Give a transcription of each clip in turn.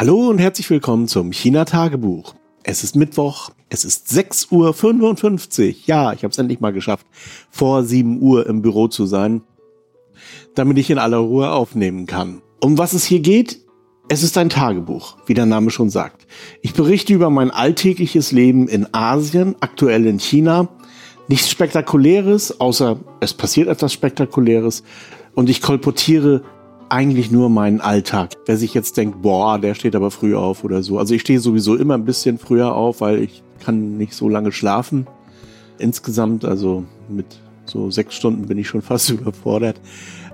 Hallo und herzlich willkommen zum China Tagebuch. Es ist Mittwoch, es ist 6.55 Uhr. Ja, ich habe es endlich mal geschafft, vor 7 Uhr im Büro zu sein, damit ich in aller Ruhe aufnehmen kann. Um was es hier geht? Es ist ein Tagebuch, wie der Name schon sagt. Ich berichte über mein alltägliches Leben in Asien, aktuell in China. Nichts Spektakuläres, außer es passiert etwas Spektakuläres. Und ich kolportiere eigentlich nur meinen Alltag. Wer sich jetzt denkt, boah, der steht aber früh auf oder so. Also ich stehe sowieso immer ein bisschen früher auf, weil ich kann nicht so lange schlafen. Insgesamt, also mit so sechs Stunden bin ich schon fast überfordert.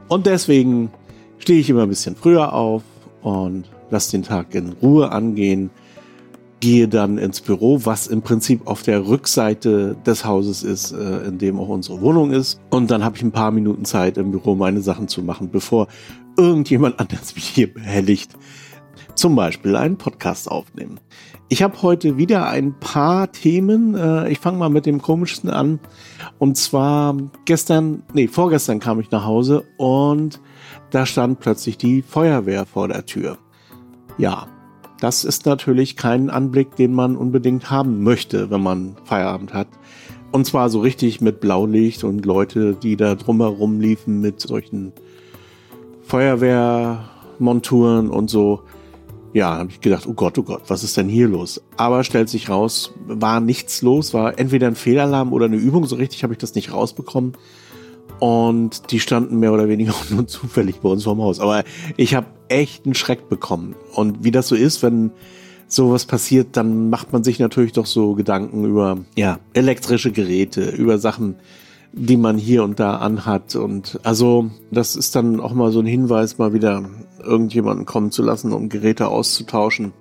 Und deswegen stehe ich immer ein bisschen früher auf und lasse den Tag in Ruhe angehen. Gehe dann ins Büro, was im Prinzip auf der Rückseite des Hauses ist, äh, in dem auch unsere Wohnung ist. Und dann habe ich ein paar Minuten Zeit im Büro meine Sachen zu machen, bevor irgendjemand anders mich hier behelligt. Zum Beispiel einen Podcast aufnehmen. Ich habe heute wieder ein paar Themen. Äh, ich fange mal mit dem komischsten an. Und zwar gestern, nee, vorgestern kam ich nach Hause und da stand plötzlich die Feuerwehr vor der Tür. Ja, das ist natürlich kein Anblick, den man unbedingt haben möchte, wenn man Feierabend hat. Und zwar so richtig mit Blaulicht und Leute, die da drumherum liefen mit solchen Feuerwehrmonturen und so. Ja, habe ich gedacht, oh Gott, oh Gott, was ist denn hier los? Aber stellt sich raus, war nichts los, war entweder ein Fehlalarm oder eine Übung. So richtig habe ich das nicht rausbekommen. Und die standen mehr oder weniger auch nur zufällig bei uns vorm Haus. Aber ich habe echt einen Schreck bekommen. Und wie das so ist, wenn sowas passiert, dann macht man sich natürlich doch so Gedanken über ja, elektrische Geräte, über Sachen, die man hier und da anhat. Und also das ist dann auch mal so ein Hinweis, mal wieder irgendjemanden kommen zu lassen, um Geräte auszutauschen,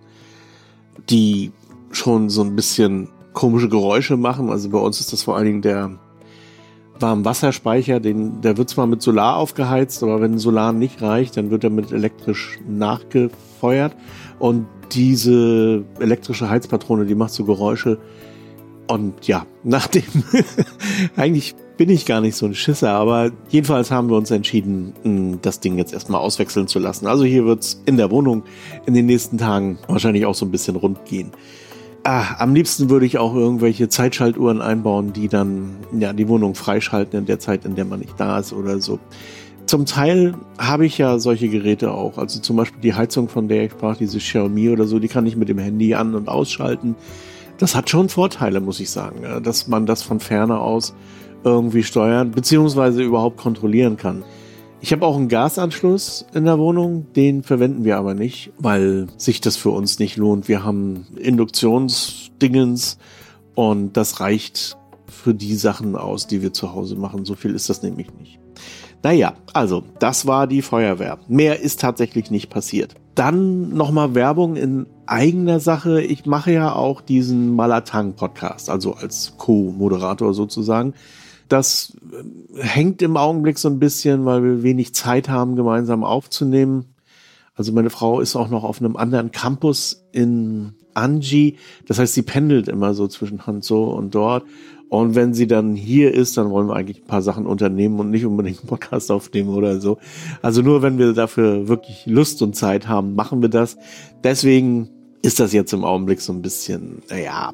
die schon so ein bisschen komische Geräusche machen. Also bei uns ist das vor allen Dingen der Warmwasserspeicher, den, der wird zwar mit Solar aufgeheizt, aber wenn Solar nicht reicht, dann wird er mit elektrisch nachgefeuert. Und diese elektrische Heizpatrone, die macht so Geräusche. Und ja, nachdem eigentlich bin ich gar nicht so ein Schisser, aber jedenfalls haben wir uns entschieden, das Ding jetzt erstmal auswechseln zu lassen. Also hier wird's in der Wohnung in den nächsten Tagen wahrscheinlich auch so ein bisschen rund gehen. Ah, am liebsten würde ich auch irgendwelche Zeitschaltuhren einbauen, die dann ja die Wohnung freischalten in der Zeit, in der man nicht da ist oder so. Zum Teil habe ich ja solche Geräte auch. Also zum Beispiel die Heizung, von der ich sprach, diese Xiaomi oder so, die kann ich mit dem Handy an- und ausschalten. Das hat schon Vorteile, muss ich sagen, dass man das von ferne aus irgendwie steuern beziehungsweise überhaupt kontrollieren kann. Ich habe auch einen Gasanschluss in der Wohnung, den verwenden wir aber nicht, weil sich das für uns nicht lohnt. Wir haben Induktionsdingens und das reicht für die Sachen aus, die wir zu Hause machen. So viel ist das nämlich nicht. Naja, also das war die Feuerwehr. Mehr ist tatsächlich nicht passiert. Dann nochmal Werbung in eigener Sache. Ich mache ja auch diesen Malatang-Podcast, also als Co-Moderator sozusagen. Das äh, hängt im Augenblick so ein bisschen, weil wir wenig Zeit haben, gemeinsam aufzunehmen. Also meine Frau ist auch noch auf einem anderen Campus in Anji. Das heißt, sie pendelt immer so zwischen Hanzhou und dort. Und wenn sie dann hier ist, dann wollen wir eigentlich ein paar Sachen unternehmen und nicht unbedingt einen Podcast aufnehmen oder so. Also nur wenn wir dafür wirklich Lust und Zeit haben, machen wir das. Deswegen ist das jetzt im Augenblick so ein bisschen, naja,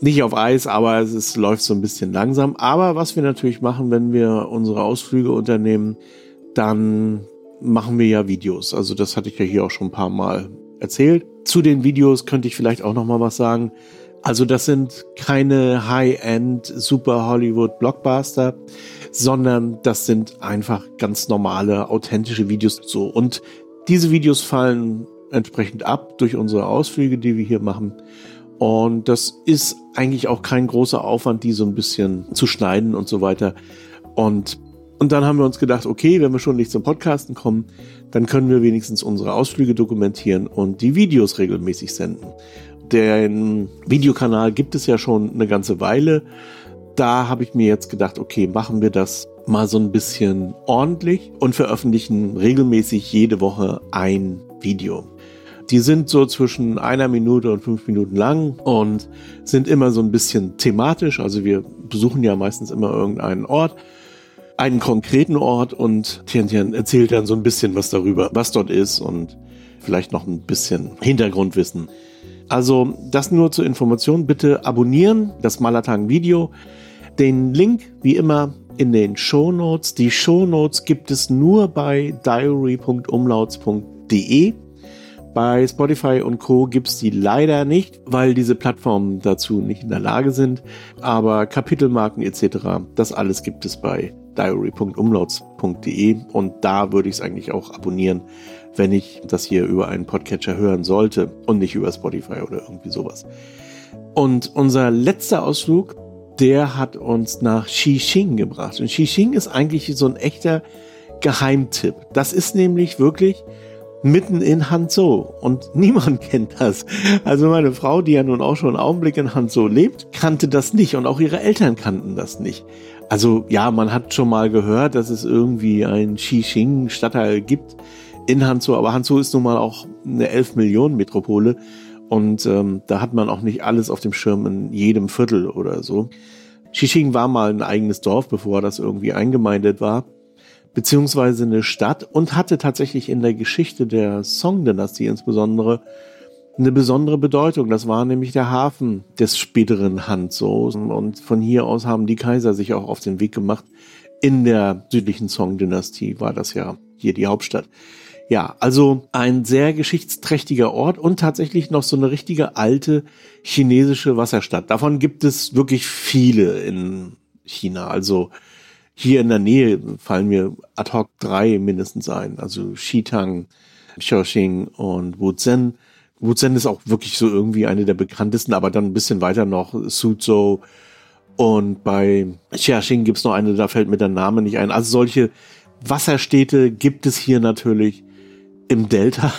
nicht auf Eis, aber es ist, läuft so ein bisschen langsam. Aber was wir natürlich machen, wenn wir unsere Ausflüge unternehmen, dann machen wir ja Videos. Also das hatte ich ja hier auch schon ein paar Mal erzählt. Zu den Videos könnte ich vielleicht auch noch mal was sagen. Also das sind keine High-End Super Hollywood Blockbuster, sondern das sind einfach ganz normale authentische Videos so und diese Videos fallen entsprechend ab durch unsere Ausflüge, die wir hier machen und das ist eigentlich auch kein großer Aufwand, die so ein bisschen zu schneiden und so weiter. Und, und dann haben wir uns gedacht, okay, wenn wir schon nicht zum Podcasten kommen, dann können wir wenigstens unsere Ausflüge dokumentieren und die Videos regelmäßig senden. Den Videokanal gibt es ja schon eine ganze Weile. Da habe ich mir jetzt gedacht, okay, machen wir das mal so ein bisschen ordentlich und veröffentlichen regelmäßig jede Woche ein Video. Die sind so zwischen einer Minute und fünf Minuten lang und sind immer so ein bisschen thematisch. Also wir besuchen ja meistens immer irgendeinen Ort, einen konkreten Ort und Tian erzählt dann so ein bisschen was darüber, was dort ist und vielleicht noch ein bisschen Hintergrundwissen. Also das nur zur Information. Bitte abonnieren das Malatang Video. Den Link wie immer in den Show Notes. Die Show Notes gibt es nur bei diary.umlauts.de. Bei Spotify und Co. gibt es die leider nicht, weil diese Plattformen dazu nicht in der Lage sind. Aber Kapitelmarken etc., das alles gibt es bei diary.umlauts.de und da würde ich es eigentlich auch abonnieren, wenn ich das hier über einen Podcatcher hören sollte und nicht über Spotify oder irgendwie sowas. Und unser letzter Ausflug, der hat uns nach Xixing gebracht. Und Xixing ist eigentlich so ein echter Geheimtipp. Das ist nämlich wirklich mitten in Hanzhou und niemand kennt das. Also meine Frau, die ja nun auch schon einen Augenblick in Hanzhou lebt, kannte das nicht und auch ihre Eltern kannten das nicht. Also ja, man hat schon mal gehört, dass es irgendwie ein Xixing-Stadtteil gibt in Hanzhou, aber Hanzhou ist nun mal auch eine 11 Millionen Metropole und ähm, da hat man auch nicht alles auf dem Schirm in jedem Viertel oder so. Xixing war mal ein eigenes Dorf, bevor das irgendwie eingemeindet war beziehungsweise eine Stadt und hatte tatsächlich in der Geschichte der Song-Dynastie insbesondere eine besondere Bedeutung. Das war nämlich der Hafen des späteren Hanzhou und von hier aus haben die Kaiser sich auch auf den Weg gemacht. In der südlichen Song-Dynastie war das ja hier die Hauptstadt. Ja, also ein sehr geschichtsträchtiger Ort und tatsächlich noch so eine richtige alte chinesische Wasserstadt. Davon gibt es wirklich viele in China. Also hier in der Nähe fallen mir ad hoc drei mindestens ein. Also Xitang, Xiaoxing und Wuzhen. Wuzhen ist auch wirklich so irgendwie eine der bekanntesten, aber dann ein bisschen weiter noch Suzhou. Und bei Xiaxing gibt's noch eine, da fällt mir der Name nicht ein. Also solche Wasserstädte gibt es hier natürlich im Delta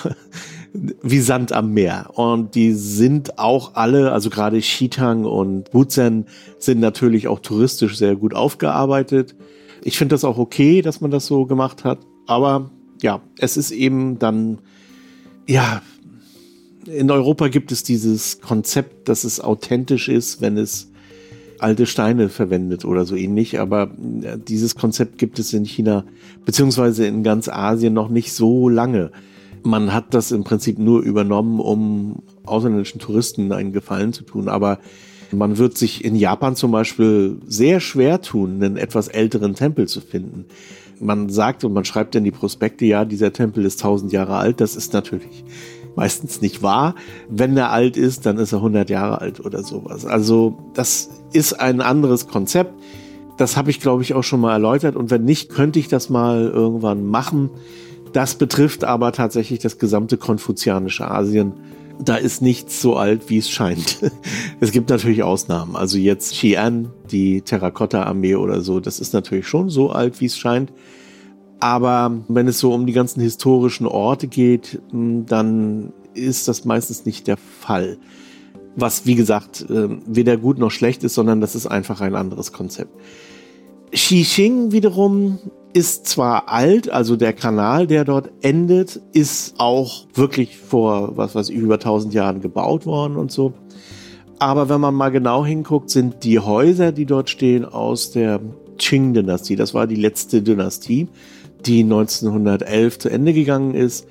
wie Sand am Meer. Und die sind auch alle, also gerade Xitang und Wuzhen sind natürlich auch touristisch sehr gut aufgearbeitet. Ich finde das auch okay, dass man das so gemacht hat. Aber ja, es ist eben dann, ja, in Europa gibt es dieses Konzept, dass es authentisch ist, wenn es alte Steine verwendet oder so ähnlich. Aber äh, dieses Konzept gibt es in China beziehungsweise in ganz Asien noch nicht so lange man hat das im Prinzip nur übernommen, um ausländischen Touristen einen Gefallen zu tun. Aber man wird sich in Japan zum Beispiel sehr schwer tun, einen etwas älteren Tempel zu finden. Man sagt und man schreibt in die Prospekte, ja, dieser Tempel ist 1000 Jahre alt. Das ist natürlich meistens nicht wahr. Wenn er alt ist, dann ist er 100 Jahre alt oder sowas. Also das ist ein anderes Konzept. Das habe ich, glaube ich, auch schon mal erläutert. Und wenn nicht, könnte ich das mal irgendwann machen. Das betrifft aber tatsächlich das gesamte konfuzianische Asien. Da ist nichts so alt, wie es scheint. es gibt natürlich Ausnahmen. Also jetzt Xi'an, die Terrakotta-Armee oder so, das ist natürlich schon so alt, wie es scheint. Aber wenn es so um die ganzen historischen Orte geht, hm, dann ist das meistens nicht der Fall. Was, wie gesagt, ähm, weder gut noch schlecht ist, sondern das ist einfach ein anderes Konzept. Xixing wiederum ist zwar alt, also der Kanal, der dort endet, ist auch wirklich vor, was weiß ich, über 1000 Jahren gebaut worden und so. Aber wenn man mal genau hinguckt, sind die Häuser, die dort stehen, aus der Qing-Dynastie. Das war die letzte Dynastie, die 1911 zu Ende gegangen ist.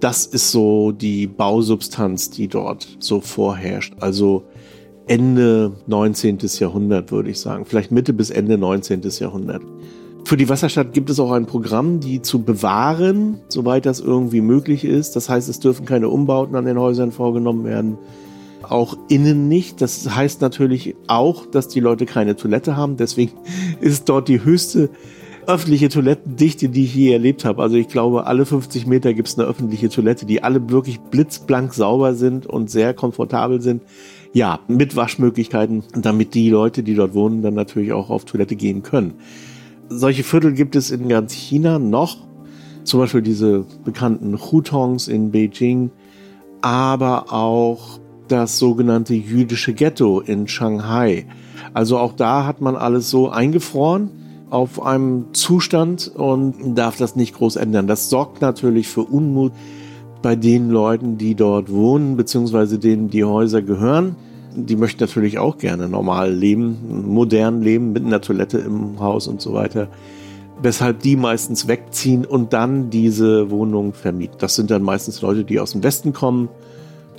Das ist so die Bausubstanz, die dort so vorherrscht. Also Ende 19. Jahrhundert, würde ich sagen. Vielleicht Mitte bis Ende 19. Jahrhundert. Für die Wasserstadt gibt es auch ein Programm, die zu bewahren, soweit das irgendwie möglich ist. Das heißt, es dürfen keine Umbauten an den Häusern vorgenommen werden. Auch innen nicht. Das heißt natürlich auch, dass die Leute keine Toilette haben. Deswegen ist dort die höchste öffentliche Toilettendichte, die ich je erlebt habe. Also ich glaube, alle 50 Meter gibt es eine öffentliche Toilette, die alle wirklich blitzblank sauber sind und sehr komfortabel sind. Ja, mit Waschmöglichkeiten, damit die Leute, die dort wohnen, dann natürlich auch auf Toilette gehen können solche Viertel gibt es in ganz China noch. Zum Beispiel diese bekannten Hutongs in Beijing, aber auch das sogenannte jüdische Ghetto in Shanghai. Also auch da hat man alles so eingefroren auf einem Zustand und darf das nicht groß ändern. Das sorgt natürlich für Unmut bei den Leuten, die dort wohnen, beziehungsweise denen die Häuser gehören die möchten natürlich auch gerne normal leben, modern leben, mit einer Toilette im Haus und so weiter. weshalb die meistens wegziehen und dann diese Wohnung vermieten. Das sind dann meistens Leute, die aus dem Westen kommen,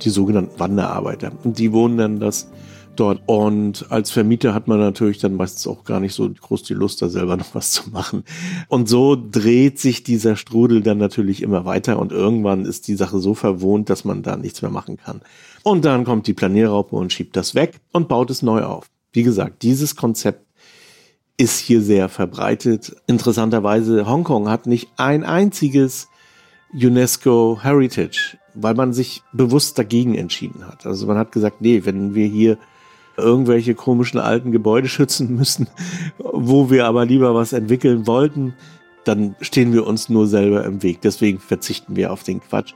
die sogenannten Wanderarbeiter. Und die wohnen dann das dort. Und als Vermieter hat man natürlich dann meistens auch gar nicht so groß die Lust, da selber noch was zu machen. Und so dreht sich dieser Strudel dann natürlich immer weiter und irgendwann ist die Sache so verwohnt, dass man da nichts mehr machen kann. Und dann kommt die Planierraupe und schiebt das weg und baut es neu auf. Wie gesagt, dieses Konzept ist hier sehr verbreitet. Interessanterweise, Hongkong hat nicht ein einziges UNESCO Heritage, weil man sich bewusst dagegen entschieden hat. Also man hat gesagt, nee, wenn wir hier irgendwelche komischen alten Gebäude schützen müssen, wo wir aber lieber was entwickeln wollten, dann stehen wir uns nur selber im Weg. Deswegen verzichten wir auf den Quatsch.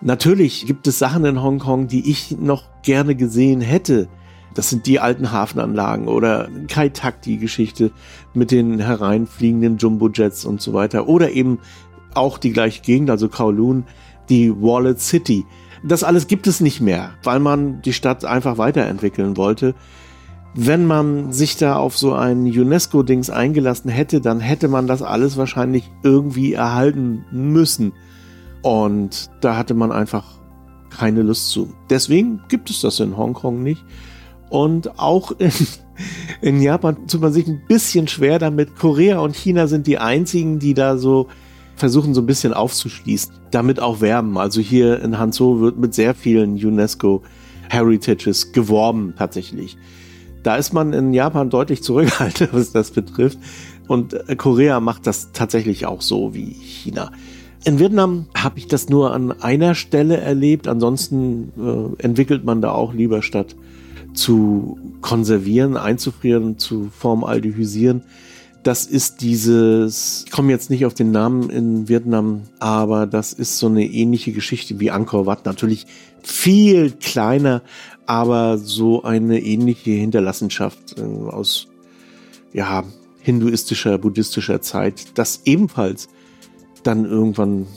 Natürlich gibt es Sachen in Hongkong, die ich noch gerne gesehen hätte. Das sind die alten Hafenanlagen oder Kai Tak, die Geschichte mit den hereinfliegenden Jumbo-Jets und so weiter. Oder eben auch die gleiche Gegend, also Kowloon, die Wallet City. Das alles gibt es nicht mehr, weil man die Stadt einfach weiterentwickeln wollte. Wenn man sich da auf so ein UNESCO-Dings eingelassen hätte, dann hätte man das alles wahrscheinlich irgendwie erhalten müssen. Und da hatte man einfach keine Lust zu. Deswegen gibt es das in Hongkong nicht. Und auch in, in Japan tut man sich ein bisschen schwer damit. Korea und China sind die einzigen, die da so versuchen so ein bisschen aufzuschließen, damit auch werben. Also hier in Hanzhou wird mit sehr vielen UNESCO Heritages geworben tatsächlich. Da ist man in Japan deutlich zurückhaltend, was das betrifft. Und äh, Korea macht das tatsächlich auch so wie China. In Vietnam habe ich das nur an einer Stelle erlebt. Ansonsten äh, entwickelt man da auch lieber statt zu konservieren, einzufrieren, zu formaldehysieren das ist dieses, ich komme jetzt nicht auf den Namen in Vietnam, aber das ist so eine ähnliche Geschichte wie Angkor Wat. Natürlich viel kleiner, aber so eine ähnliche Hinterlassenschaft äh, aus, ja, hinduistischer, buddhistischer Zeit, das ebenfalls dann irgendwann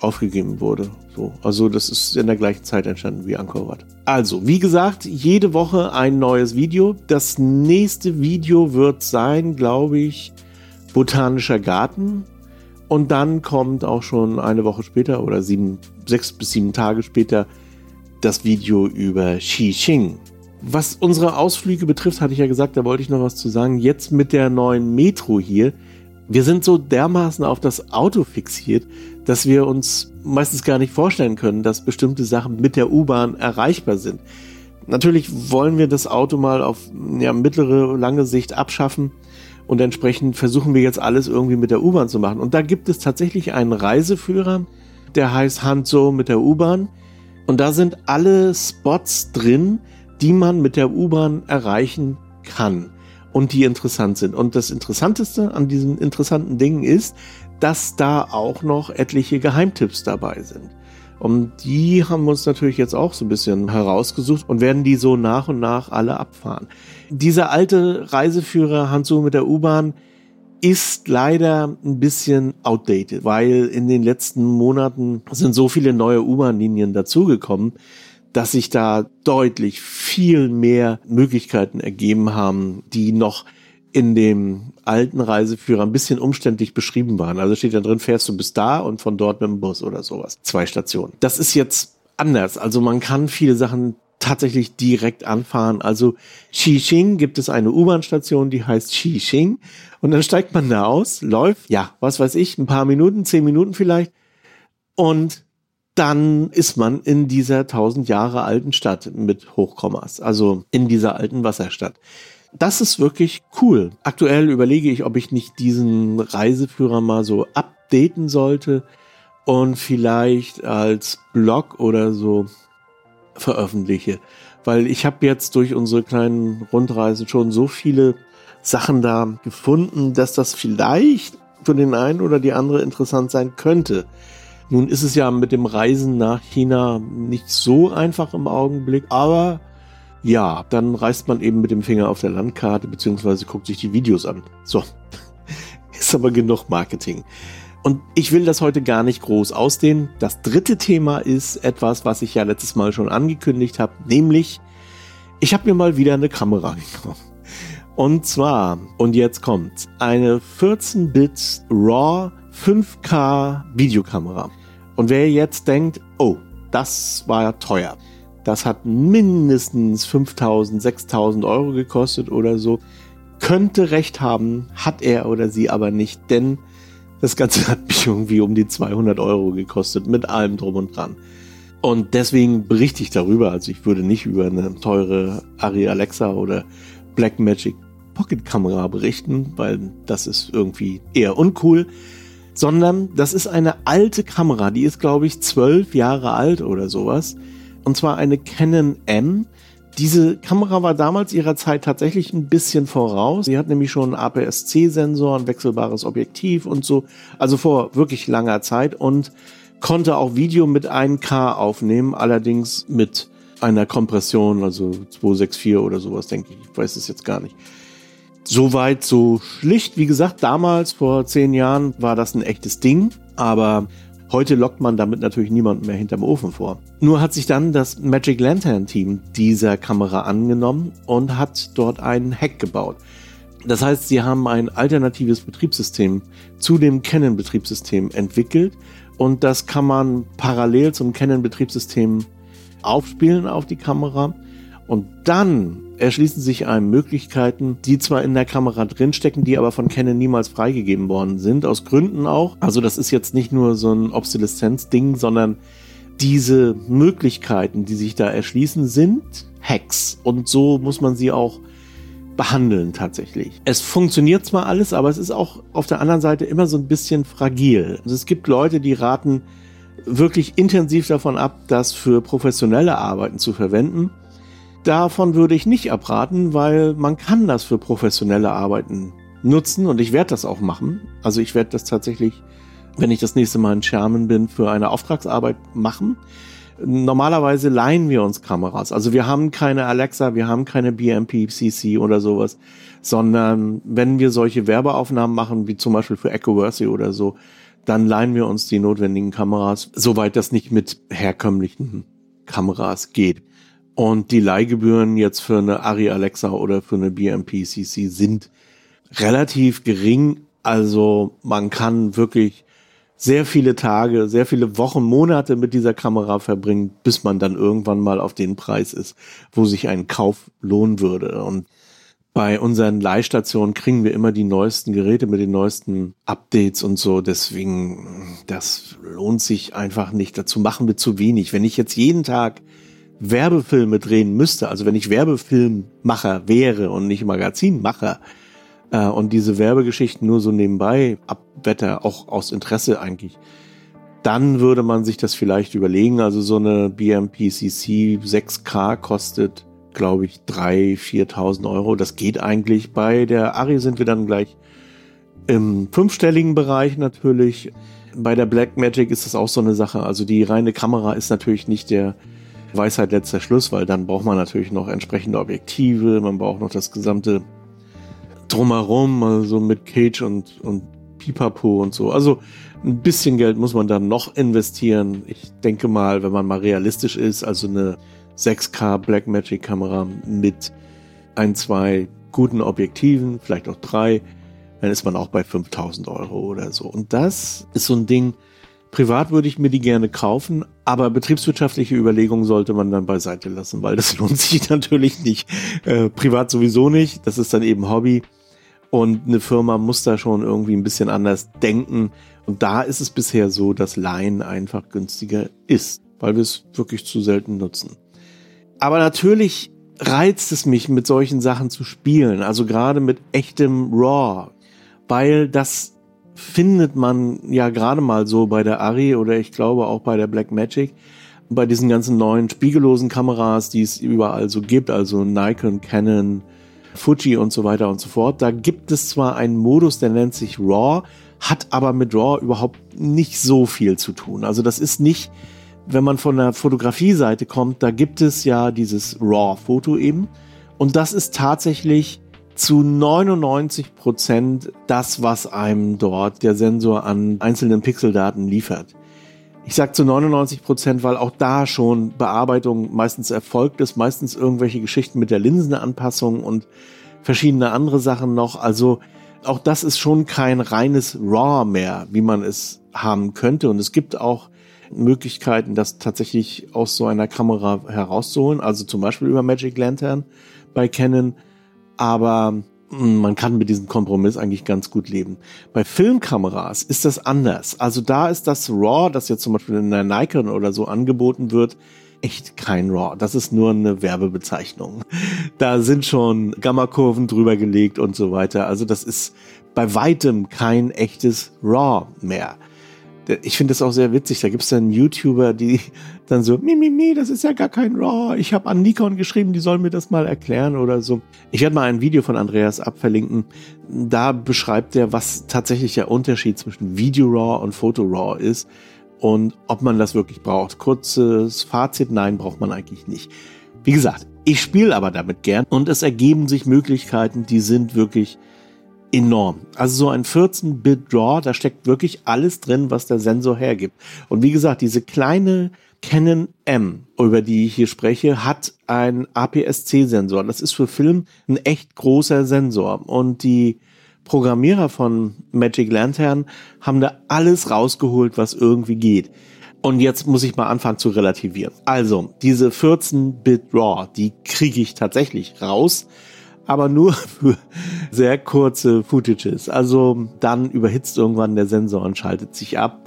aufgegeben wurde. So, also das ist in der gleichen Zeit entstanden wie Angkor Wat. Also, wie gesagt, jede Woche ein neues Video. Das nächste Video wird sein, glaube ich, Botanischer Garten. Und dann kommt auch schon eine Woche später oder sieben, sechs bis sieben Tage später das Video über Xixing. Was unsere Ausflüge betrifft, hatte ich ja gesagt, da wollte ich noch was zu sagen. Jetzt mit der neuen Metro hier. Wir sind so dermaßen auf das Auto fixiert, dass wir uns meistens gar nicht vorstellen können, dass bestimmte Sachen mit der U-Bahn erreichbar sind. Natürlich wollen wir das Auto mal auf ja, mittlere, lange Sicht abschaffen und entsprechend versuchen wir jetzt alles irgendwie mit der U-Bahn zu machen. Und da gibt es tatsächlich einen Reiseführer, der heißt Hanzo mit der U-Bahn. Und da sind alle Spots drin, die man mit der U-Bahn erreichen kann und die interessant sind. Und das Interessanteste an diesen interessanten Dingen ist, dass da auch noch etliche Geheimtipps dabei sind. Und die haben wir uns natürlich jetzt auch so ein bisschen herausgesucht und werden die so nach und nach alle abfahren. Dieser alte Reiseführer Hansu mit der U-Bahn ist leider ein bisschen outdated, weil in den letzten Monaten sind so viele neue U-Bahn-Linien dazugekommen, dass sich da deutlich viel mehr Möglichkeiten ergeben haben, die noch in dem alten Reiseführer ein bisschen umständlich beschrieben waren. Also steht da drin, fährst du bis da und von dort mit dem Bus oder sowas. Zwei Stationen. Das ist jetzt anders. Also man kann viele Sachen tatsächlich direkt anfahren. Also Xixing gibt es eine U-Bahn-Station, die heißt Xixing. Und dann steigt man da aus, läuft, ja, was weiß ich, ein paar Minuten, zehn Minuten vielleicht. Und dann ist man in dieser tausend Jahre alten Stadt mit Hochkommas, also in dieser alten Wasserstadt das ist wirklich cool. Aktuell überlege ich, ob ich nicht diesen Reiseführer mal so updaten sollte und vielleicht als Blog oder so veröffentliche. Weil ich habe jetzt durch unsere kleinen Rundreisen schon so viele Sachen da gefunden, dass das vielleicht für den einen oder die andere interessant sein könnte. Nun ist es ja mit dem Reisen nach China nicht so einfach im Augenblick, aber ja, dann reißt man eben mit dem Finger auf der Landkarte beziehungsweise guckt sich die Videos an. So, ist aber genug Marketing. Und ich will das heute gar nicht groß ausdehnen. Das dritte Thema ist etwas, was ich ja letztes Mal schon angekündigt habe, nämlich ich habe mir mal wieder eine Kamera gekauft. Und zwar, und jetzt kommt, eine 14-Bit RAW 5K Videokamera. Und wer jetzt denkt, oh, das war teuer. Das hat mindestens 5000, 6000 Euro gekostet oder so. Könnte recht haben, hat er oder sie aber nicht, denn das Ganze hat mich irgendwie um die 200 Euro gekostet, mit allem drum und dran. Und deswegen berichte ich darüber. Also ich würde nicht über eine teure Ari Alexa oder Blackmagic Pocket Kamera berichten, weil das ist irgendwie eher uncool. Sondern das ist eine alte Kamera, die ist glaube ich zwölf Jahre alt oder sowas. Und zwar eine Canon M. Diese Kamera war damals ihrer Zeit tatsächlich ein bisschen voraus. Sie hat nämlich schon einen APS-C-Sensor, ein wechselbares Objektiv und so. Also vor wirklich langer Zeit und konnte auch Video mit 1K aufnehmen, allerdings mit einer Kompression, also 264 oder sowas, denke ich. Ich weiß es jetzt gar nicht. Soweit so schlicht. Wie gesagt, damals, vor zehn Jahren, war das ein echtes Ding, aber heute lockt man damit natürlich niemanden mehr hinterm Ofen vor. Nur hat sich dann das Magic Lantern Team dieser Kamera angenommen und hat dort einen Hack gebaut. Das heißt, sie haben ein alternatives Betriebssystem zu dem Canon-Betriebssystem entwickelt und das kann man parallel zum Canon-Betriebssystem aufspielen auf die Kamera und dann erschließen sich einem Möglichkeiten, die zwar in der Kamera drinstecken, die aber von Canon niemals freigegeben worden sind, aus Gründen auch. Also das ist jetzt nicht nur so ein Obsoleszenz-Ding, sondern diese Möglichkeiten, die sich da erschließen, sind Hacks. Und so muss man sie auch behandeln tatsächlich. Es funktioniert zwar alles, aber es ist auch auf der anderen Seite immer so ein bisschen fragil. Also es gibt Leute, die raten wirklich intensiv davon ab, das für professionelle Arbeiten zu verwenden. Davon würde ich nicht abraten, weil man kann das für professionelle Arbeiten nutzen und ich werde das auch machen. Also ich werde das tatsächlich, wenn ich das nächste Mal in Schermen bin, für eine Auftragsarbeit machen. Normalerweise leihen wir uns Kameras. Also wir haben keine Alexa, wir haben keine BMP CC oder sowas, sondern wenn wir solche Werbeaufnahmen machen, wie zum Beispiel für Echoworthy oder so, dann leihen wir uns die notwendigen Kameras, soweit das nicht mit herkömmlichen Kameras geht. Und die Leihgebühren jetzt für eine Ari Alexa oder für eine BMP CC sind relativ gering. Also man kann wirklich sehr viele Tage, sehr viele Wochen, Monate mit dieser Kamera verbringen, bis man dann irgendwann mal auf den Preis ist, wo sich ein Kauf lohnen würde. Und bei unseren Leihstationen kriegen wir immer die neuesten Geräte mit den neuesten Updates und so. Deswegen, das lohnt sich einfach nicht. Dazu machen wir zu wenig. Wenn ich jetzt jeden Tag Werbefilme drehen müsste, also wenn ich Werbefilmmacher wäre und nicht Magazinmacher äh, und diese Werbegeschichten nur so nebenbei abwetter, auch aus Interesse eigentlich, dann würde man sich das vielleicht überlegen. Also so eine BMPCC 6K kostet, glaube ich, 3.000, 4.000 Euro. Das geht eigentlich. Bei der Ari sind wir dann gleich im fünfstelligen Bereich natürlich. Bei der Blackmagic ist das auch so eine Sache. Also die reine Kamera ist natürlich nicht der Weisheit letzter Schluss, weil dann braucht man natürlich noch entsprechende Objektive, man braucht noch das gesamte Drumherum, also mit Cage und, und Pipapo und so. Also ein bisschen Geld muss man dann noch investieren. Ich denke mal, wenn man mal realistisch ist, also eine 6K Blackmagic Kamera mit ein, zwei guten Objektiven, vielleicht auch drei, dann ist man auch bei 5000 Euro oder so. Und das ist so ein Ding, Privat würde ich mir die gerne kaufen, aber betriebswirtschaftliche Überlegungen sollte man dann beiseite lassen, weil das lohnt sich natürlich nicht. Äh, privat sowieso nicht, das ist dann eben Hobby. Und eine Firma muss da schon irgendwie ein bisschen anders denken. Und da ist es bisher so, dass Laien einfach günstiger ist, weil wir es wirklich zu selten nutzen. Aber natürlich reizt es mich, mit solchen Sachen zu spielen, also gerade mit echtem RAW, weil das findet man ja gerade mal so bei der Ari oder ich glaube auch bei der Black Magic, bei diesen ganzen neuen spiegellosen Kameras, die es überall so gibt, also Nikon, Canon, Fuji und so weiter und so fort. Da gibt es zwar einen Modus, der nennt sich RAW, hat aber mit RAW überhaupt nicht so viel zu tun. Also das ist nicht, wenn man von der Fotografie-Seite kommt, da gibt es ja dieses RAW-Foto eben. Und das ist tatsächlich zu 99 Prozent das, was einem dort der Sensor an einzelnen Pixeldaten liefert. Ich sage zu 99 Prozent, weil auch da schon Bearbeitung meistens erfolgt ist, meistens irgendwelche Geschichten mit der Linsenanpassung und verschiedene andere Sachen noch. Also auch das ist schon kein reines RAW mehr, wie man es haben könnte. Und es gibt auch Möglichkeiten, das tatsächlich aus so einer Kamera herauszuholen. Also zum Beispiel über Magic Lantern bei Canon. Aber hm, man kann mit diesem Kompromiss eigentlich ganz gut leben. Bei Filmkameras ist das anders. Also da ist das RAW, das jetzt zum Beispiel in der Nikon oder so angeboten wird, echt kein RAW. Das ist nur eine Werbebezeichnung. Da sind schon Gammakurven drüber gelegt und so weiter. Also das ist bei weitem kein echtes RAW mehr ich finde das auch sehr witzig. Da gibt es dann YouTuber, die dann so, mi, mi, mi, das ist ja gar kein RAW. Ich habe an Nikon geschrieben, die sollen mir das mal erklären oder so. Ich werde mal ein Video von Andreas abverlinken. Da beschreibt er, was tatsächlich der Unterschied zwischen Video RAW und Foto RAW ist und ob man das wirklich braucht. Kurzes Fazit, nein, braucht man eigentlich nicht. Wie gesagt, ich spiele aber damit gern und es ergeben sich Möglichkeiten, die sind wirklich enorm. Also so ein 14-Bit-Draw, da steckt wirklich alles drin, was der Sensor hergibt. Und wie gesagt, diese kleine Canon M, über die ich hier spreche, hat einen APS-C-Sensor. Das ist für Film ein echt großer Sensor. Und die Programmierer von Magic Lantern haben da alles rausgeholt, was irgendwie geht. Und jetzt muss ich mal anfangen zu relativieren. Also, diese 14-Bit RAW, die kriege ich tatsächlich raus aber nur für sehr kurze Footages. Also dann überhitzt irgendwann der Sensor und schaltet sich ab.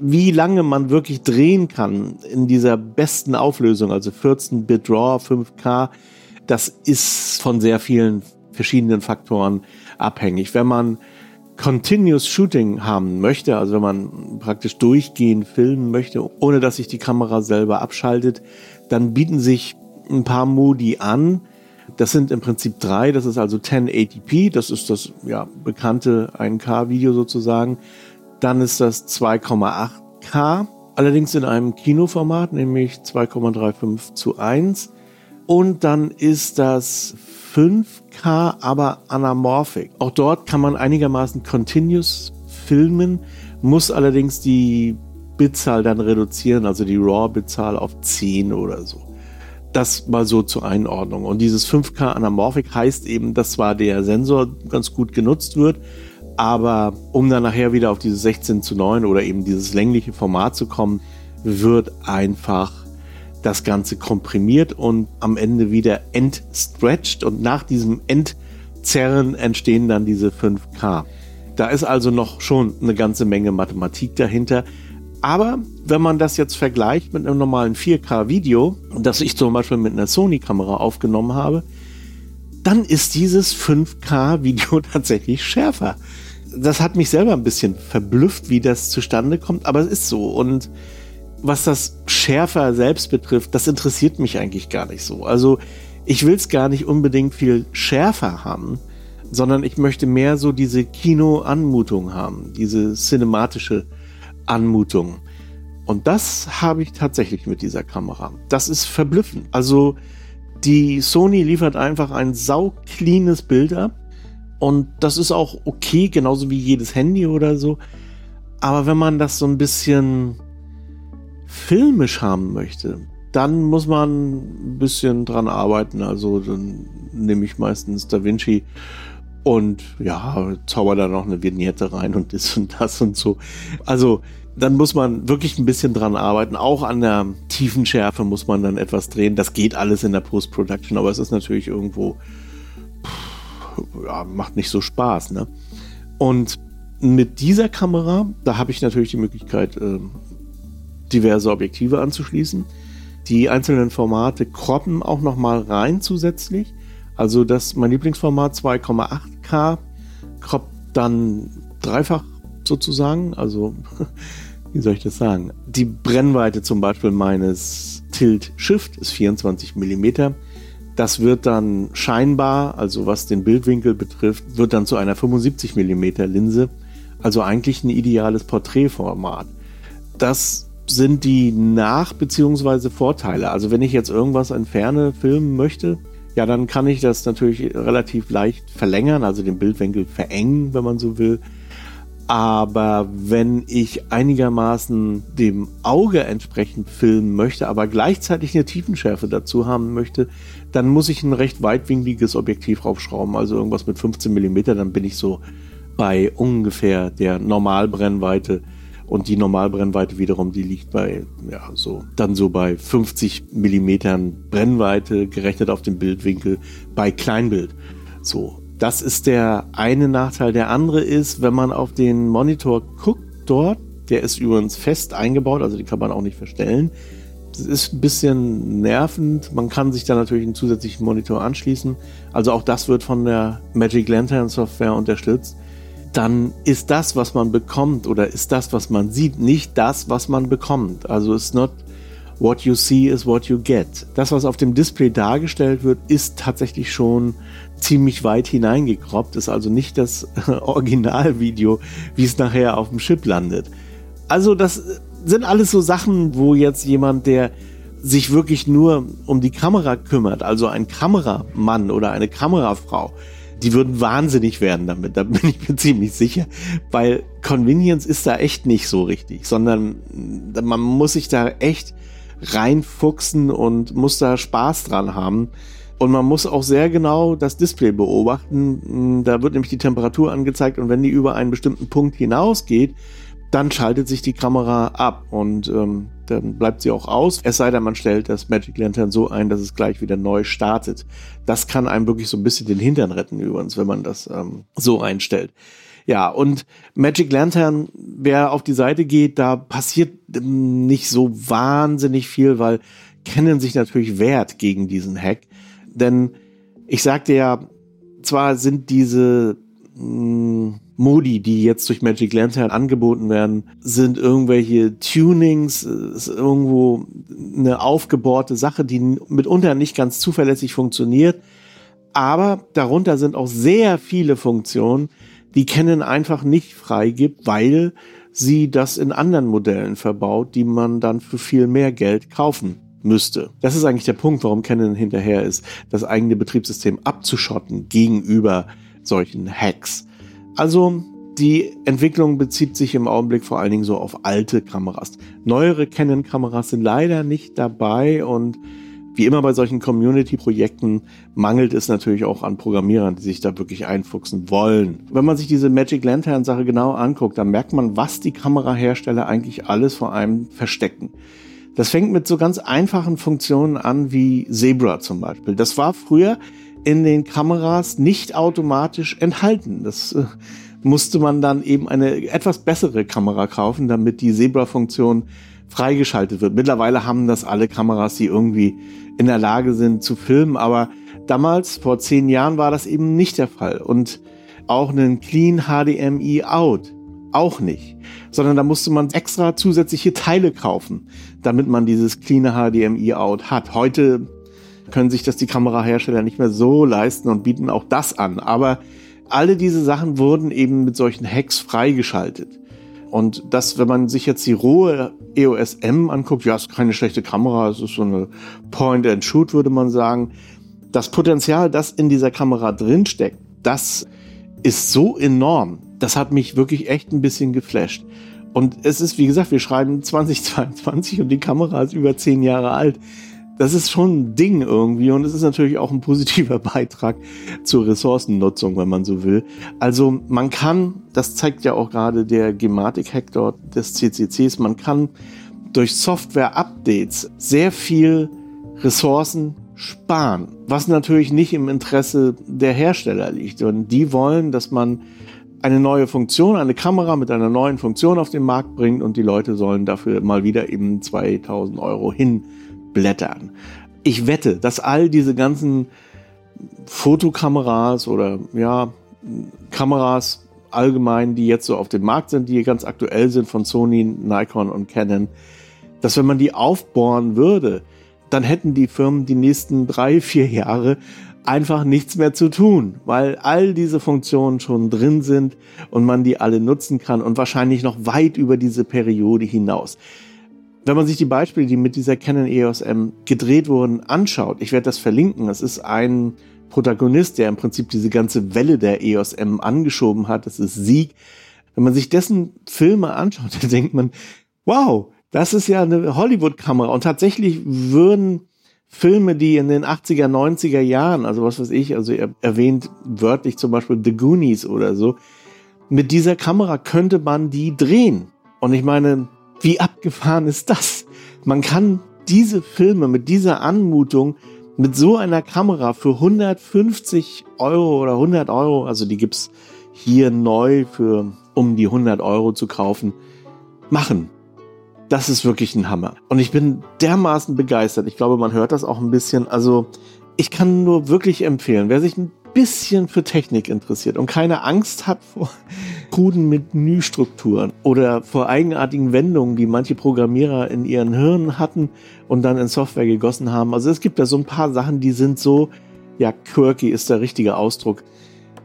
Wie lange man wirklich drehen kann in dieser besten Auflösung, also 14-Bit RAW, 5K, das ist von sehr vielen verschiedenen Faktoren abhängig. Wenn man Continuous Shooting haben möchte, also wenn man praktisch durchgehend filmen möchte, ohne dass sich die Kamera selber abschaltet, dann bieten sich ein paar Modi an, das sind im Prinzip drei. Das ist also 1080p, das ist das ja, bekannte 1K-Video sozusagen. Dann ist das 2,8K, allerdings in einem Kinoformat, nämlich 2,35 zu 1. Und dann ist das 5K, aber anamorphic. Auch dort kann man einigermaßen continuous filmen, muss allerdings die Bitzahl dann reduzieren, also die RAW-Bitzahl auf 10 oder so. Das mal so zur Einordnung. Und dieses 5K Anamorphic heißt eben, dass zwar der Sensor ganz gut genutzt wird, aber um dann nachher wieder auf dieses 16 zu 9 oder eben dieses längliche Format zu kommen, wird einfach das Ganze komprimiert und am Ende wieder entstretched und nach diesem Entzerren entstehen dann diese 5K. Da ist also noch schon eine ganze Menge Mathematik dahinter. Aber wenn man das jetzt vergleicht mit einem normalen 4K-Video, das ich zum Beispiel mit einer Sony-Kamera aufgenommen habe, dann ist dieses 5K-Video tatsächlich schärfer. Das hat mich selber ein bisschen verblüfft, wie das zustande kommt, aber es ist so. Und was das schärfer selbst betrifft, das interessiert mich eigentlich gar nicht so. Also ich will es gar nicht unbedingt viel schärfer haben, sondern ich möchte mehr so diese Kino-Anmutung haben, diese cinematische Anmutung. Und das habe ich tatsächlich mit dieser Kamera. Das ist verblüffend. Also die Sony liefert einfach ein saucleanes Bild ab. Und das ist auch okay, genauso wie jedes Handy oder so. Aber wenn man das so ein bisschen filmisch haben möchte, dann muss man ein bisschen dran arbeiten. Also dann nehme ich meistens Da Vinci und ja, zauber da noch eine Vignette rein und das und das und so. Also dann muss man wirklich ein bisschen dran arbeiten. Auch an der Tiefenschärfe muss man dann etwas drehen. Das geht alles in der Post-Production, aber es ist natürlich irgendwo, ja, macht nicht so Spaß. Ne? Und mit dieser Kamera, da habe ich natürlich die Möglichkeit, äh, diverse Objektive anzuschließen. Die einzelnen Formate kroppen auch nochmal rein zusätzlich. Also das, mein Lieblingsformat 2,8K kroppt dann dreifach sozusagen. Also wie soll ich das sagen? Die Brennweite zum Beispiel meines Tilt Shift ist 24 mm. Das wird dann scheinbar, also was den Bildwinkel betrifft, wird dann zu einer 75 mm Linse. Also eigentlich ein ideales Porträtformat. Das sind die Nach- bzw. Vorteile. Also wenn ich jetzt irgendwas in Ferne filmen möchte, ja, dann kann ich das natürlich relativ leicht verlängern, also den Bildwinkel verengen, wenn man so will. Aber wenn ich einigermaßen dem Auge entsprechend filmen möchte, aber gleichzeitig eine Tiefenschärfe dazu haben möchte, dann muss ich ein recht weitwinkliges Objektiv raufschrauben, also irgendwas mit 15 mm, dann bin ich so bei ungefähr der Normalbrennweite und die Normalbrennweite wiederum, die liegt bei, ja, so, dann so bei 50 Millimetern Brennweite gerechnet auf den Bildwinkel bei Kleinbild. So. Das ist der eine Nachteil. Der andere ist, wenn man auf den Monitor guckt dort, der ist übrigens fest eingebaut, also die kann man auch nicht verstellen. Das ist ein bisschen nervend. Man kann sich da natürlich einen zusätzlichen Monitor anschließen. Also auch das wird von der Magic Lantern Software unterstützt dann ist das, was man bekommt oder ist das, was man sieht, nicht das, was man bekommt. Also it's not what you see is what you get. Das, was auf dem Display dargestellt wird, ist tatsächlich schon ziemlich weit hineingekroppt, ist also nicht das Originalvideo, wie es nachher auf dem Chip landet. Also das sind alles so Sachen, wo jetzt jemand, der sich wirklich nur um die Kamera kümmert, also ein Kameramann oder eine Kamerafrau, die würden wahnsinnig werden damit, da bin ich mir ziemlich sicher, weil Convenience ist da echt nicht so richtig, sondern man muss sich da echt reinfuchsen und muss da Spaß dran haben. Und man muss auch sehr genau das Display beobachten. Da wird nämlich die Temperatur angezeigt und wenn die über einen bestimmten Punkt hinausgeht, dann schaltet sich die Kamera ab und ähm, dann bleibt sie auch aus. Es sei denn, man stellt das Magic Lantern so ein, dass es gleich wieder neu startet. Das kann einem wirklich so ein bisschen den Hintern retten übrigens, wenn man das ähm, so einstellt. Ja, und Magic Lantern, wer auf die Seite geht, da passiert ähm, nicht so wahnsinnig viel, weil Canon sich natürlich wehrt gegen diesen Hack. Denn ich sagte ja, zwar sind diese mh, hm, Modi, die jetzt durch Magic Lantern angeboten werden, sind irgendwelche Tunings, ist irgendwo eine aufgebohrte Sache, die mitunter nicht ganz zuverlässig funktioniert. Aber darunter sind auch sehr viele Funktionen, die Canon einfach nicht freigibt, weil sie das in anderen Modellen verbaut, die man dann für viel mehr Geld kaufen müsste. Das ist eigentlich der Punkt, warum Canon hinterher ist, das eigene Betriebssystem abzuschotten gegenüber solchen Hacks. Also die Entwicklung bezieht sich im Augenblick vor allen Dingen so auf alte Kameras. Neuere Canon-Kameras sind leider nicht dabei und wie immer bei solchen Community-Projekten mangelt es natürlich auch an Programmierern, die sich da wirklich einfuchsen wollen. Wenn man sich diese Magic Lantern-Sache genau anguckt, dann merkt man, was die Kamerahersteller eigentlich alles vor einem verstecken. Das fängt mit so ganz einfachen Funktionen an wie Zebra zum Beispiel. Das war früher in den Kameras nicht automatisch enthalten. Das äh, musste man dann eben eine etwas bessere Kamera kaufen, damit die Zebra-Funktion freigeschaltet wird. Mittlerweile haben das alle Kameras, die irgendwie in der Lage sind zu filmen, aber damals, vor zehn Jahren, war das eben nicht der Fall. Und auch einen Clean HDMI Out auch nicht, sondern da musste man extra zusätzliche Teile kaufen, damit man dieses clean HDMI Out hat. Heute können sich das die Kamerahersteller nicht mehr so leisten und bieten auch das an. Aber alle diese Sachen wurden eben mit solchen Hacks freigeschaltet. Und das, wenn man sich jetzt die rohe EOS M anguckt, ja, ist keine schlechte Kamera, es ist so eine Point and Shoot, würde man sagen. Das Potenzial, das in dieser Kamera drinsteckt, das ist so enorm. Das hat mich wirklich echt ein bisschen geflasht. Und es ist, wie gesagt, wir schreiben 2022 und die Kamera ist über zehn Jahre alt das ist schon ein Ding irgendwie und es ist natürlich auch ein positiver Beitrag zur Ressourcennutzung, wenn man so will. Also man kann, das zeigt ja auch gerade der Gematik-Hack dort des CCCs, man kann durch Software-Updates sehr viel Ressourcen sparen, was natürlich nicht im Interesse der Hersteller liegt. Und die wollen, dass man eine neue Funktion, eine Kamera mit einer neuen Funktion auf den Markt bringt und die Leute sollen dafür mal wieder eben 2000 Euro hin blättern. Ich wette, dass all diese ganzen Fotokameras oder ja, Kameras allgemein, die jetzt so auf dem Markt sind, die ganz aktuell sind von Sony, Nikon und Canon, dass wenn man die aufbohren würde, dann hätten die Firmen die nächsten drei, vier Jahre einfach nichts mehr zu tun, weil all diese Funktionen schon drin sind und man die alle nutzen kann und wahrscheinlich noch weit über diese Periode hinaus. Wenn man sich die Beispiele, die mit dieser Canon EOS M gedreht wurden, anschaut, ich werde das verlinken, das ist ein Protagonist, der im Prinzip diese ganze Welle der EOS M angeschoben hat, das ist Sieg. Wenn man sich dessen Filme anschaut, dann denkt man, wow, das ist ja eine Hollywood-Kamera. Und tatsächlich würden Filme, die in den 80er, 90er Jahren, also was weiß ich, also er erwähnt wörtlich zum Beispiel The Goonies oder so, mit dieser Kamera könnte man die drehen. Und ich meine, wie abgefahren ist das? Man kann diese Filme mit dieser Anmutung mit so einer Kamera für 150 Euro oder 100 Euro, also die gibt's hier neu für um die 100 Euro zu kaufen, machen. Das ist wirklich ein Hammer. Und ich bin dermaßen begeistert. Ich glaube, man hört das auch ein bisschen. Also ich kann nur wirklich empfehlen, wer sich ein bisschen für Technik interessiert und keine Angst hat vor kruden Menüstrukturen oder vor eigenartigen Wendungen, die manche Programmierer in ihren Hirnen hatten und dann in Software gegossen haben. Also es gibt da so ein paar Sachen, die sind so, ja, quirky ist der richtige Ausdruck.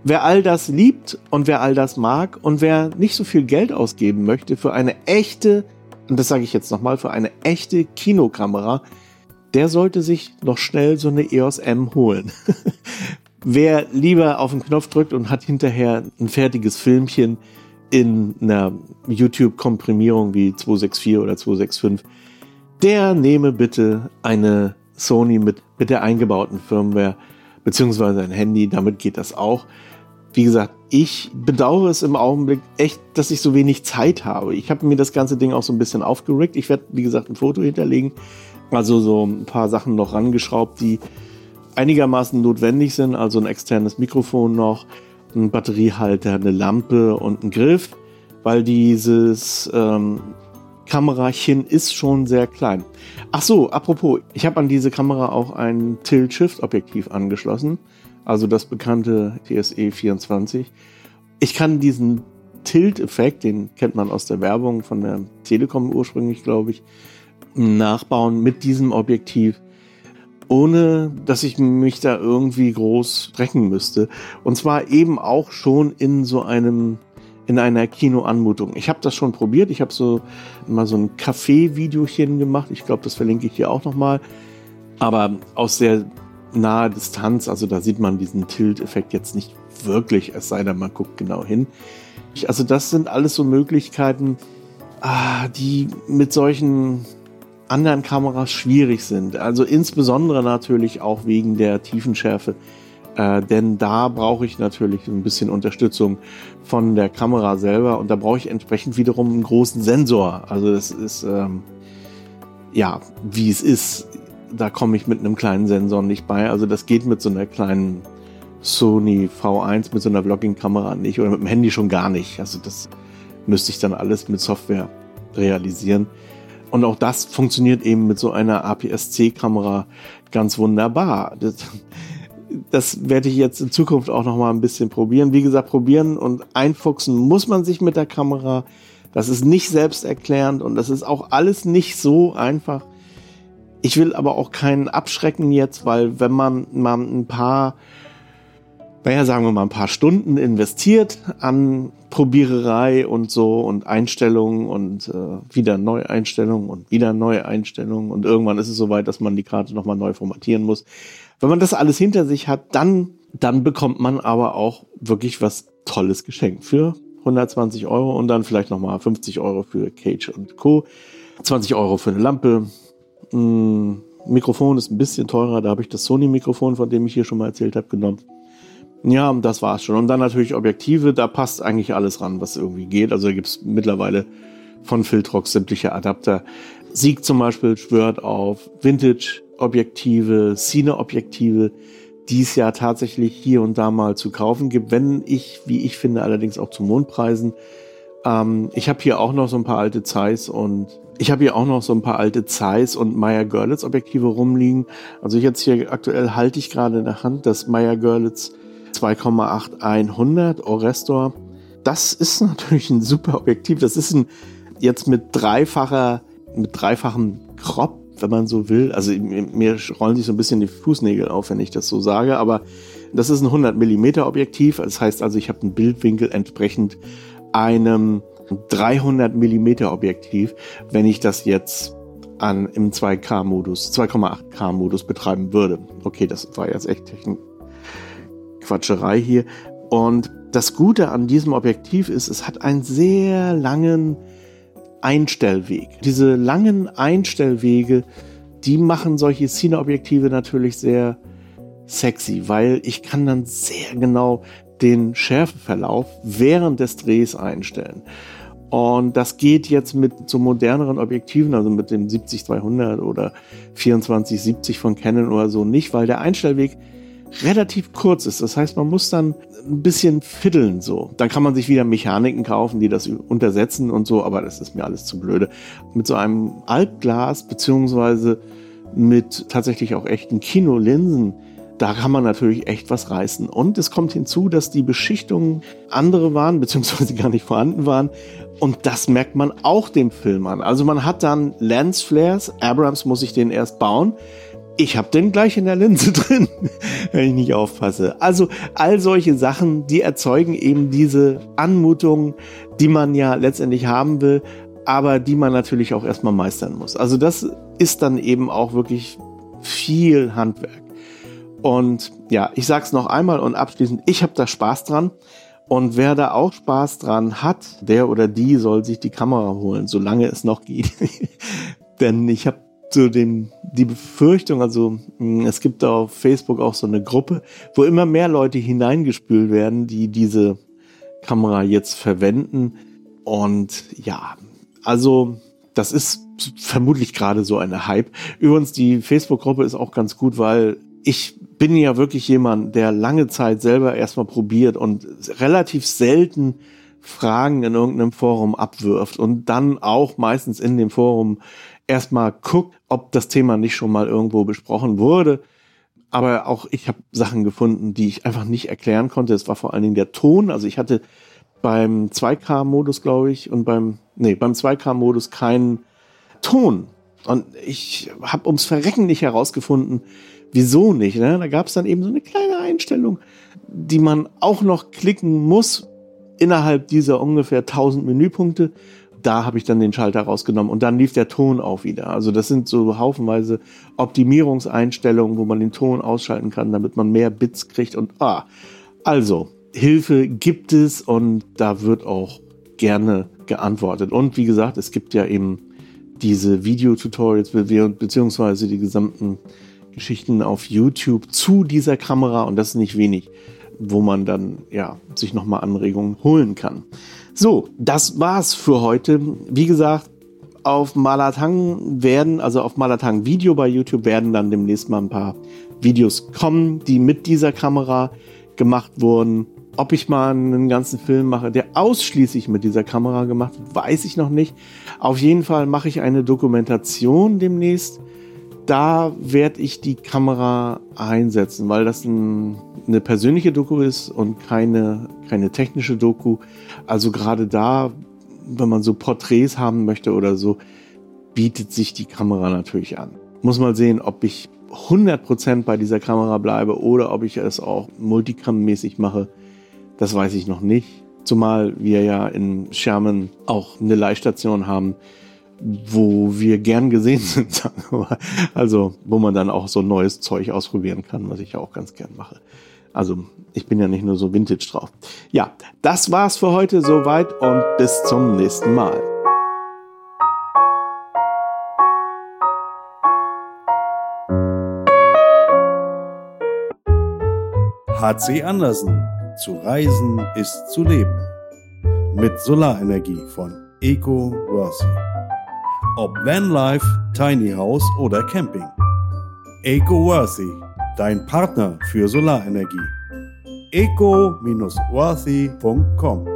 Wer all das liebt und wer all das mag und wer nicht so viel Geld ausgeben möchte für eine echte, und das sage ich jetzt nochmal, für eine echte Kinokamera, der sollte sich noch schnell so eine EOS M holen. Wer lieber auf den Knopf drückt und hat hinterher ein fertiges Filmchen in einer YouTube-Komprimierung wie 264 oder 265, der nehme bitte eine Sony mit, mit der eingebauten Firmware beziehungsweise ein Handy, damit geht das auch. Wie gesagt, ich bedauere es im Augenblick echt, dass ich so wenig Zeit habe. Ich habe mir das ganze Ding auch so ein bisschen aufgerickt. Ich werde, wie gesagt, ein Foto hinterlegen. Also so ein paar Sachen noch rangeschraubt, die einigermaßen notwendig sind, also ein externes Mikrofon noch, ein Batteriehalter, eine Lampe und ein Griff, weil dieses ähm, Kamerachen ist schon sehr klein. Ach so, apropos, ich habe an diese Kamera auch ein Tilt-Shift-Objektiv angeschlossen, also das bekannte TSE 24. Ich kann diesen Tilt-Effekt, den kennt man aus der Werbung von der Telekom ursprünglich, glaube ich, nachbauen mit diesem Objektiv ohne dass ich mich da irgendwie groß brechen müsste. Und zwar eben auch schon in so einem in einer Kinoanmutung. Ich habe das schon probiert. Ich habe so mal so ein Café-Videochen gemacht. Ich glaube, das verlinke ich hier auch noch mal. Aber aus sehr naher Distanz, also da sieht man diesen Tilt-Effekt jetzt nicht wirklich, es sei denn, man guckt genau hin. Also das sind alles so Möglichkeiten, ah, die mit solchen anderen Kameras schwierig sind. Also insbesondere natürlich auch wegen der Tiefenschärfe. Äh, denn da brauche ich natürlich ein bisschen Unterstützung von der Kamera selber und da brauche ich entsprechend wiederum einen großen Sensor. Also das ist ähm, ja wie es ist. Da komme ich mit einem kleinen Sensor nicht bei. Also das geht mit so einer kleinen Sony V1 mit so einer Vlogging-Kamera nicht oder mit dem Handy schon gar nicht. Also das müsste ich dann alles mit Software realisieren. Und auch das funktioniert eben mit so einer APS-C-Kamera ganz wunderbar. Das, das werde ich jetzt in Zukunft auch noch mal ein bisschen probieren. Wie gesagt, probieren und einfuchsen muss man sich mit der Kamera. Das ist nicht selbsterklärend und das ist auch alles nicht so einfach. Ich will aber auch keinen abschrecken jetzt, weil wenn man mal ein paar naja, sagen wir mal, ein paar Stunden investiert an Probiererei und so und Einstellungen und äh, wieder Neueinstellungen und wieder Neueinstellungen und irgendwann ist es soweit, dass man die Karte nochmal neu formatieren muss. Wenn man das alles hinter sich hat, dann, dann bekommt man aber auch wirklich was Tolles geschenkt für 120 Euro und dann vielleicht nochmal 50 Euro für Cage und Co. 20 Euro für eine Lampe. Hm, Mikrofon ist ein bisschen teurer, da habe ich das Sony-Mikrofon, von dem ich hier schon mal erzählt habe, genommen. Ja, das war's schon. Und dann natürlich Objektive, da passt eigentlich alles ran, was irgendwie geht. Also da gibt's mittlerweile von Filtrox sämtliche Adapter. Sieg zum Beispiel schwört auf Vintage-Objektive, Cine-Objektive, die es ja tatsächlich hier und da mal zu kaufen gibt, wenn ich, wie ich finde, allerdings auch zu Mondpreisen. Ähm, ich habe hier auch noch so ein paar alte Zeiss und ich habe hier auch noch so ein paar alte Zeiss und Meyer Görlitz Objektive rumliegen. Also jetzt hier aktuell halte ich gerade in der Hand das Meyer Görlitz 2,8100 Orestor. Das ist natürlich ein super Objektiv. Das ist ein jetzt mit dreifacher, mit dreifachem Crop, wenn man so will. Also mir rollen sich so ein bisschen die Fußnägel auf, wenn ich das so sage, aber das ist ein 100 Millimeter Objektiv. Das heißt also, ich habe einen Bildwinkel entsprechend einem 300 Millimeter Objektiv, wenn ich das jetzt an, im 2K-Modus, 2,8K-Modus betreiben würde. Okay, das war jetzt echt Technik, Quatscherei hier. Und das Gute an diesem Objektiv ist, es hat einen sehr langen Einstellweg. Diese langen Einstellwege, die machen solche Cine-Objektive natürlich sehr sexy, weil ich kann dann sehr genau den Schärfeverlauf während des Drehs einstellen. Und das geht jetzt mit so moderneren Objektiven, also mit dem 70-200 oder 24-70 von Canon oder so nicht, weil der Einstellweg relativ kurz ist. Das heißt, man muss dann ein bisschen fiddeln so. Dann kann man sich wieder Mechaniken kaufen, die das untersetzen und so, aber das ist mir alles zu blöde. Mit so einem Altglas beziehungsweise mit tatsächlich auch echten Kinolinsen, da kann man natürlich echt was reißen. Und es kommt hinzu, dass die Beschichtungen andere waren, beziehungsweise gar nicht vorhanden waren. Und das merkt man auch dem Film an. Also man hat dann Lensflares. Abrams muss sich den erst bauen. Ich habe den gleich in der Linse drin, wenn ich nicht aufpasse. Also all solche Sachen, die erzeugen eben diese Anmutung, die man ja letztendlich haben will, aber die man natürlich auch erstmal meistern muss. Also das ist dann eben auch wirklich viel Handwerk. Und ja, ich sag's noch einmal und abschließend, ich habe da Spaß dran. Und wer da auch Spaß dran hat, der oder die soll sich die Kamera holen, solange es noch geht. Denn ich habe so den, die Befürchtung, also hm, es gibt auf Facebook auch so eine Gruppe, wo immer mehr Leute hineingespült werden, die diese Kamera jetzt verwenden. Und ja, also das ist vermutlich gerade so eine Hype. Übrigens, die Facebook-Gruppe ist auch ganz gut, weil ich bin ja wirklich jemand, der lange Zeit selber erstmal probiert und relativ selten Fragen in irgendeinem Forum abwirft und dann auch meistens in dem Forum erstmal guckt, ob das Thema nicht schon mal irgendwo besprochen wurde. Aber auch ich habe Sachen gefunden, die ich einfach nicht erklären konnte. Es war vor allen Dingen der Ton. Also ich hatte beim 2K-Modus, glaube ich, und beim, nee, beim 2K-Modus keinen Ton. Und ich habe ums Verrecken nicht herausgefunden, wieso nicht. Ne? Da gab es dann eben so eine kleine Einstellung, die man auch noch klicken muss innerhalb dieser ungefähr 1000 Menüpunkte da habe ich dann den Schalter rausgenommen und dann lief der Ton auch wieder. Also das sind so haufenweise Optimierungseinstellungen, wo man den Ton ausschalten kann, damit man mehr Bits kriegt und ah, also Hilfe gibt es und da wird auch gerne geantwortet. Und wie gesagt, es gibt ja eben diese Videotutorials beziehungsweise die gesamten Geschichten auf YouTube zu dieser Kamera und das ist nicht wenig, wo man dann ja sich nochmal Anregungen holen kann. So, das war's für heute. Wie gesagt, auf Malatang werden, also auf Malatang Video bei YouTube werden dann demnächst mal ein paar Videos kommen, die mit dieser Kamera gemacht wurden. Ob ich mal einen ganzen Film mache, der ausschließlich mit dieser Kamera gemacht weiß ich noch nicht. Auf jeden Fall mache ich eine Dokumentation demnächst da werde ich die Kamera einsetzen, weil das ein, eine persönliche Doku ist und keine, keine technische Doku. Also gerade da, wenn man so Porträts haben möchte oder so, bietet sich die Kamera natürlich an. Muss mal sehen, ob ich 100% bei dieser Kamera bleibe oder ob ich es auch multicam-mäßig mache. Das weiß ich noch nicht. Zumal wir ja in Sherman auch eine Leihstation haben, wo wir gern gesehen sind. also, wo man dann auch so neues Zeug ausprobieren kann, was ich ja auch ganz gern mache. Also, ich bin ja nicht nur so vintage drauf. Ja, das war's für heute soweit und bis zum nächsten Mal. HC Andersen. Zu reisen ist zu leben. Mit Solarenergie von Eco Worthy. Ob Vanlife, Tiny House oder Camping. EcoWorthy, dein Partner für Solarenergie. eco-worthy.com